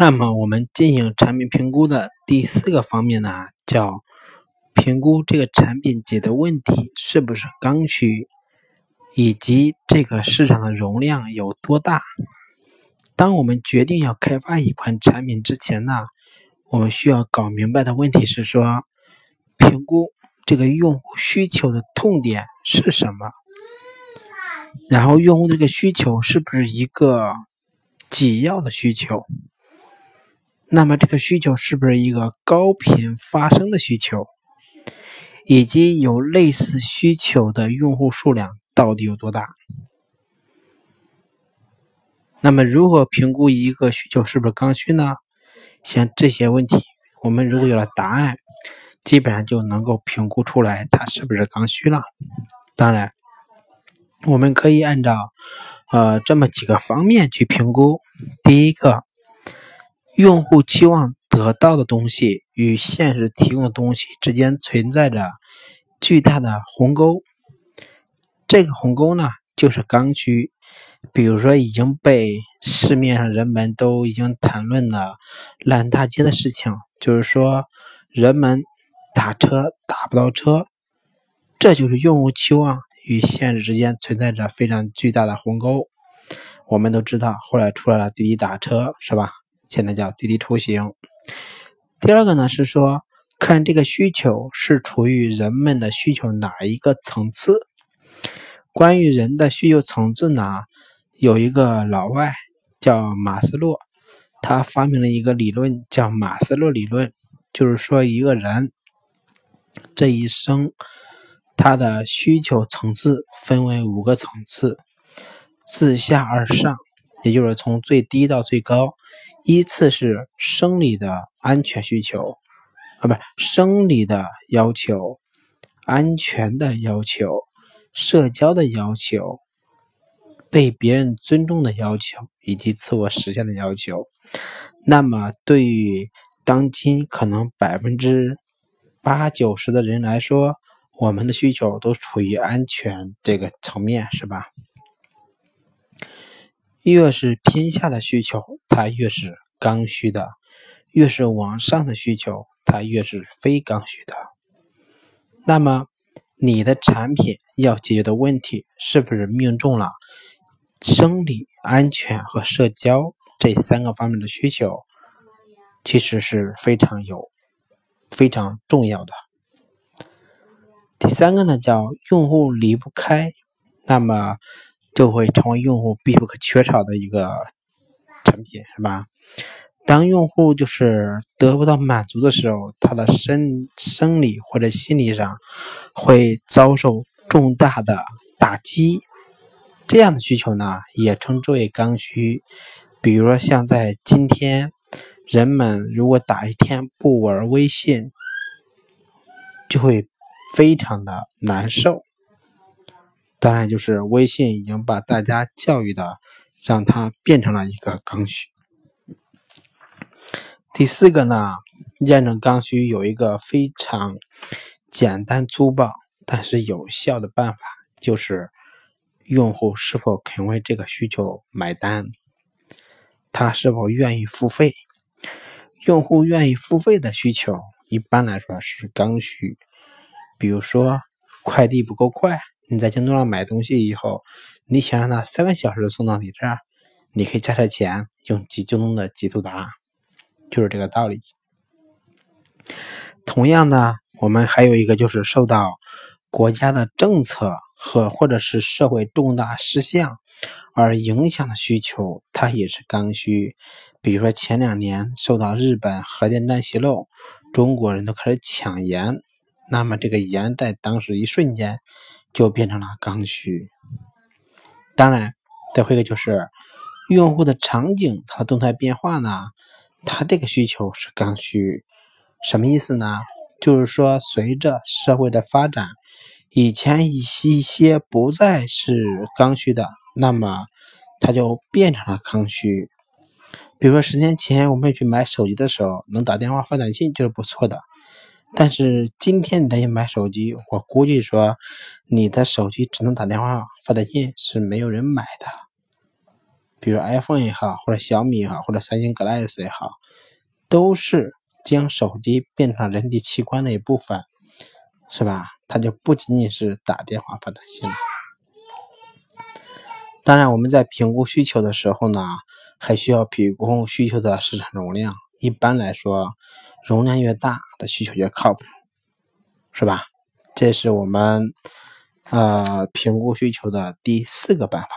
那么我们进行产品评估的第四个方面呢，叫评估这个产品解决问题是不是刚需，以及这个市场的容量有多大。当我们决定要开发一款产品之前呢，我们需要搞明白的问题是说，评估这个用户需求的痛点是什么，然后用户这个需求是不是一个紧要的需求。那么这个需求是不是一个高频发生的需求？以及有类似需求的用户数量到底有多大？那么如何评估一个需求是不是刚需呢？像这些问题，我们如果有了答案，基本上就能够评估出来它是不是刚需了。当然，我们可以按照呃这么几个方面去评估。第一个。用户期望得到的东西与现实提供的东西之间存在着巨大的鸿沟，这个鸿沟呢就是刚需。比如说已经被市面上人们都已经谈论了烂大街的事情，就是说人们打车打不到车，这就是用户期望与现实之间存在着非常巨大的鸿沟。我们都知道，后来出来了滴滴打车，是吧？现在叫滴滴出行。第二个呢是说，看这个需求是处于人们的需求哪一个层次。关于人的需求层次呢，有一个老外叫马斯洛，他发明了一个理论叫马斯洛理论，就是说一个人这一生他的需求层次分为五个层次，自下而上，也就是从最低到最高。依次是生理的安全需求，啊，不是生理的要求、安全的要求、社交的要求、被别人尊重的要求以及自我实现的要求。那么，对于当今可能百分之八九十的人来说，我们的需求都处于安全这个层面，是吧？越是偏下的需求，它越是刚需的；越是往上的需求，它越是非刚需的。那么，你的产品要解决的问题，是不是命中了生理、安全和社交这三个方面的需求？其实是非常有、非常重要的。第三个呢，叫用户离不开。那么。就会成为用户必不可缺少的一个产品，是吧？当用户就是得不到满足的时候，他的生生理或者心理上会遭受重大的打击。这样的需求呢，也称之为刚需。比如说，像在今天，人们如果打一天不玩微信，就会非常的难受。当然，就是微信已经把大家教育的，让它变成了一个刚需。第四个呢，验证刚需有一个非常简单粗暴但是有效的办法，就是用户是否肯为这个需求买单，他是否愿意付费。用户愿意付费的需求，一般来说是刚需。比如说，快递不够快。你在京东上买东西以后，你想让它三个小时送到你这儿，你可以加点钱，用京东的极速达，就是这个道理。同样呢，我们还有一个就是受到国家的政策和或者是社会重大事项而影响的需求，它也是刚需。比如说前两年受到日本核电站泄漏，中国人都开始抢盐，那么这个盐在当时一瞬间。就变成了刚需。当然，再会一个就是用户的场景它的动态变化呢，它这个需求是刚需。什么意思呢？就是说，随着社会的发展，以前一些一些不再是刚需的，那么它就变成了刚需。比如说，十年前我们去买手机的时候，能打电话发短信就是不错的。但是今天你再去买手机，我估计说你的手机只能打电话发短信，是没有人买的。比如 iPhone 也好，或者小米也好，或者三星 Galaxy 也好，都是将手机变成人体器官的一部分，是吧？它就不仅仅是打电话发短信了。当然，我们在评估需求的时候呢，还需要评估需求的市场容量。一般来说，容量越大的需求越靠谱，是吧？这是我们呃评估需求的第四个办法。